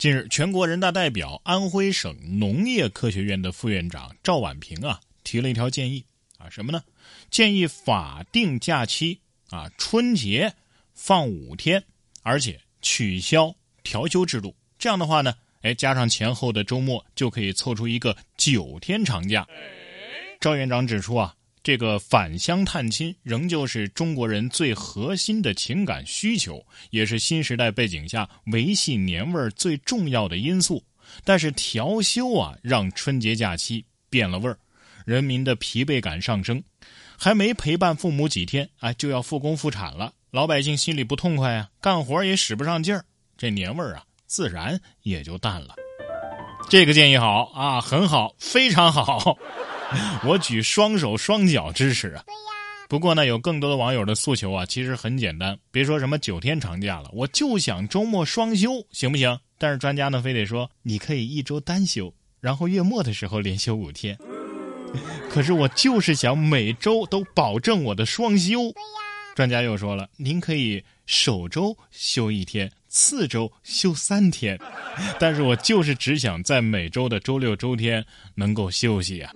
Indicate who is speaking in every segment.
Speaker 1: 近日，全国人大代表、安徽省农业科学院的副院长赵婉平啊，提了一条建议啊，什么呢？建议法定假期啊，春节放五天，而且取消调休制度。这样的话呢，哎，加上前后的周末，就可以凑出一个九天长假。赵院长指出啊。这个返乡探亲仍旧是中国人最核心的情感需求，也是新时代背景下维系年味儿最重要的因素。但是调休啊，让春节假期变了味儿，人民的疲惫感上升，还没陪伴父母几天，哎，就要复工复产了，老百姓心里不痛快啊，干活也使不上劲儿，这年味儿啊，自然也就淡了。这个建议好啊，很好，非常好。我举双手双脚支持啊！
Speaker 2: 对呀。
Speaker 1: 不过呢，有更多的网友的诉求啊，其实很简单，别说什么九天长假了，我就想周末双休，行不行？但是专家呢，非得说你可以一周单休，然后月末的时候连休五天。可是我就是想每周都保证我的双休。专家又说了，您可以首周休一天。次周休三天，但是我就是只想在每周的周六周天能够休息啊。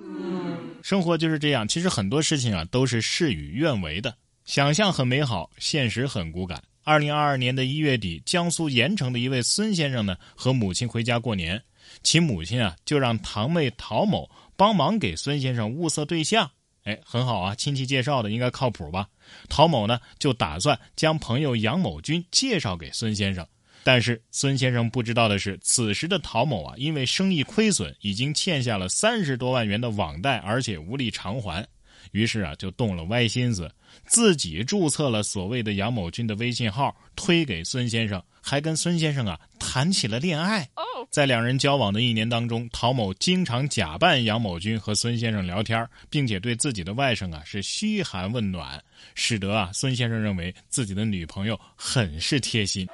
Speaker 1: 生活就是这样，其实很多事情啊都是事与愿违的。想象很美好，现实很骨感。二零二二年的一月底，江苏盐城的一位孙先生呢和母亲回家过年，其母亲啊就让堂妹陶某帮忙给孙先生物色对象。哎，很好啊，亲戚介绍的应该靠谱吧？陶某呢就打算将朋友杨某军介绍给孙先生，但是孙先生不知道的是，此时的陶某啊，因为生意亏损，已经欠下了三十多万元的网贷，而且无力偿还，于是啊就动了歪心思，自己注册了所谓的杨某军的微信号，推给孙先生，还跟孙先生啊谈起了恋爱。在两人交往的一年当中，陶某经常假扮杨某军和孙先生聊天，并且对自己的外甥啊是嘘寒问暖，使得啊孙先生认为自己的女朋友很是贴心。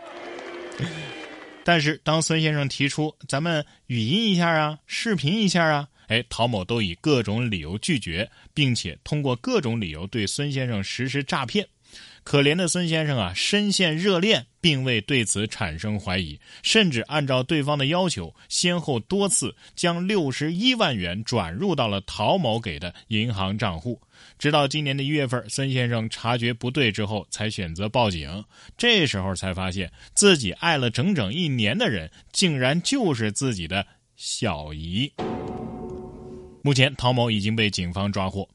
Speaker 1: 但是当孙先生提出咱们语音一下啊，视频一下啊，哎，陶某都以各种理由拒绝，并且通过各种理由对孙先生实施诈骗。可怜的孙先生啊，深陷热恋，并未对此产生怀疑，甚至按照对方的要求，先后多次将六十一万元转入到了陶某给的银行账户。直到今年的一月份，孙先生察觉不对之后，才选择报警。这时候才发现自己爱了整整一年的人，竟然就是自己的小姨。目前，陶某已经被警方抓获。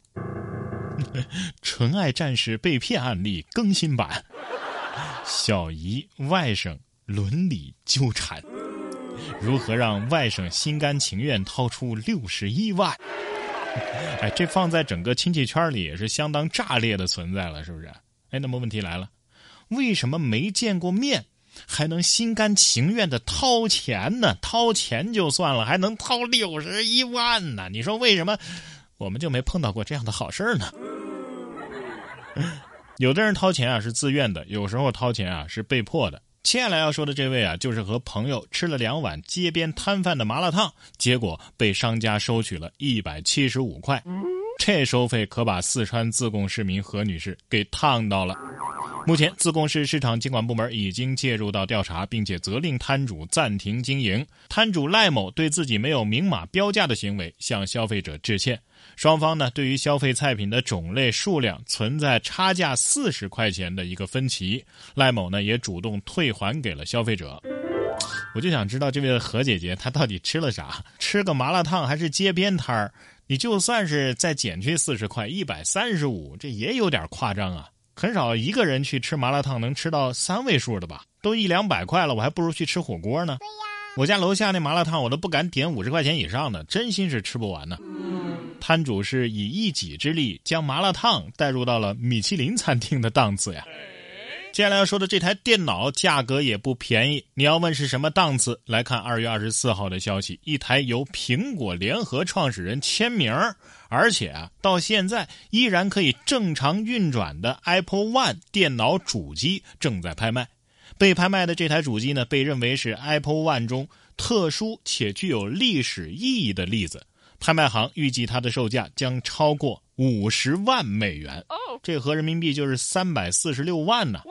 Speaker 1: 纯爱战士被骗案例更新版，小姨外甥伦理纠缠，如何让外甥心甘情愿掏出六十一万？哎，这放在整个亲戚圈里也是相当炸裂的存在了，是不是？哎，那么问题来了，为什么没见过面还能心甘情愿的掏钱呢？掏钱就算了，还能掏六十一万呢？你说为什么？我们就没碰到过这样的好事呢。有的人掏钱啊是自愿的，有时候掏钱啊是被迫的。接下来要说的这位啊，就是和朋友吃了两碗街边摊贩的麻辣烫，结果被商家收取了一百七十五块，这收费可把四川自贡市民何女士给烫到了。目前，自贡市市场监管部门已经介入到调查，并且责令摊主暂停经营。摊主赖某对自己没有明码标价的行为向消费者致歉。双方呢，对于消费菜品的种类数量存在差价四十块钱的一个分歧，赖某呢也主动退还给了消费者。我就想知道这位何姐姐她到底吃了啥？吃个麻辣烫还是街边摊儿？你就算是再减去四十块，一百三十五，这也有点夸张啊。很少一个人去吃麻辣烫能吃到三位数的吧？都一两百块了，我还不如去吃火锅呢。
Speaker 2: 对呀，
Speaker 1: 我家楼下那麻辣烫我都不敢点五十块钱以上的，真心是吃不完呢。摊主是以一己之力将麻辣烫带入到了米其林餐厅的档次呀。接下来要说的这台电脑价格也不便宜，你要问是什么档次？来看二月二十四号的消息，一台由苹果联合创始人签名，而且啊到现在依然可以正常运转的 Apple One 电脑主机正在拍卖。被拍卖的这台主机呢，被认为是 Apple One 中特殊且具有历史意义的例子。拍卖行预计它的售价将超过五十万美元，这合人民币就是三百四十六万呢。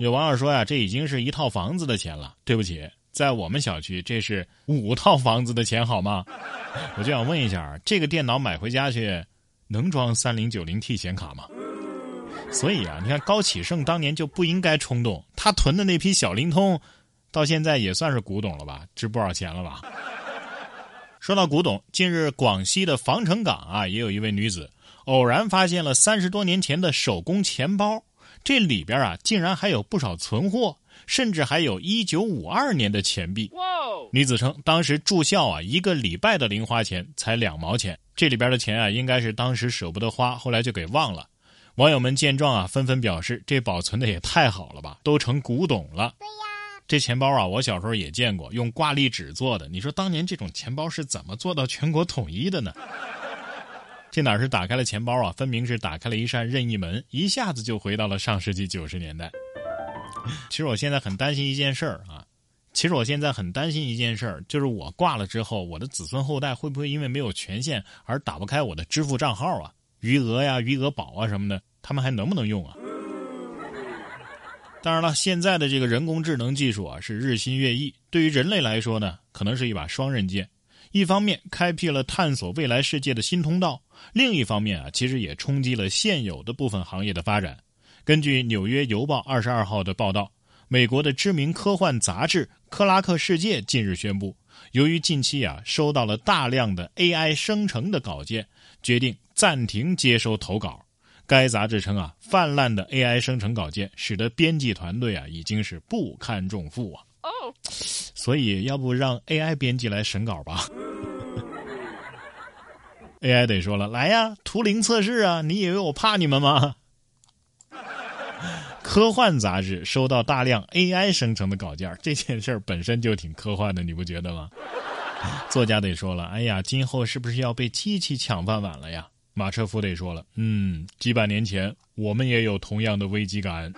Speaker 1: 有网友说呀，这已经是一套房子的钱了。对不起，在我们小区这是五套房子的钱好吗？我就想问一下，这个电脑买回家去能装三零九零 T 显卡吗？所以啊，你看高启盛当年就不应该冲动，他囤的那批小灵通，到现在也算是古董了吧？值不少钱了吧？说到古董，近日广西的防城港啊，也有一位女子偶然发现了三十多年前的手工钱包，这里边啊竟然还有不少存货，甚至还有一九五二年的钱币。女子称，当时住校啊，一个礼拜的零花钱才两毛钱，这里边的钱啊，应该是当时舍不得花，后来就给忘了。网友们见状啊，纷纷表示：“这保存的也太好了吧，都成古董了。”对呀，这钱包啊，我小时候也见过，用挂历纸做的。你说当年这种钱包是怎么做到全国统一的呢？这哪是打开了钱包啊，分明是打开了一扇任意门，一下子就回到了上世纪九十年代。其实我现在很担心一件事儿啊，其实我现在很担心一件事儿，就是我挂了之后，我的子孙后代会不会因为没有权限而打不开我的支付账号啊？余额呀、余额宝啊什么的，他们还能不能用啊？当然了，现在的这个人工智能技术啊是日新月异，对于人类来说呢，可能是一把双刃剑。一方面开辟了探索未来世界的新通道，另一方面啊，其实也冲击了现有的部分行业的发展。根据《纽约邮报》二十二号的报道，美国的知名科幻杂志《克拉克世界》近日宣布，由于近期啊收到了大量的 AI 生成的稿件，决定。暂停接收投稿，该杂志称啊，泛滥的 AI 生成稿件使得编辑团队啊已经是不堪重负啊。哦，所以要不让 AI 编辑来审稿吧？AI 得说了，来呀，图灵测试啊！你以为我怕你们吗？科幻杂志收到大量 AI 生成的稿件，这件事儿本身就挺科幻的，你不觉得吗？作家得说了，哎呀，今后是不是要被机器抢饭碗了呀？马车夫得说了，嗯，几百年前我们也有同样的危机感。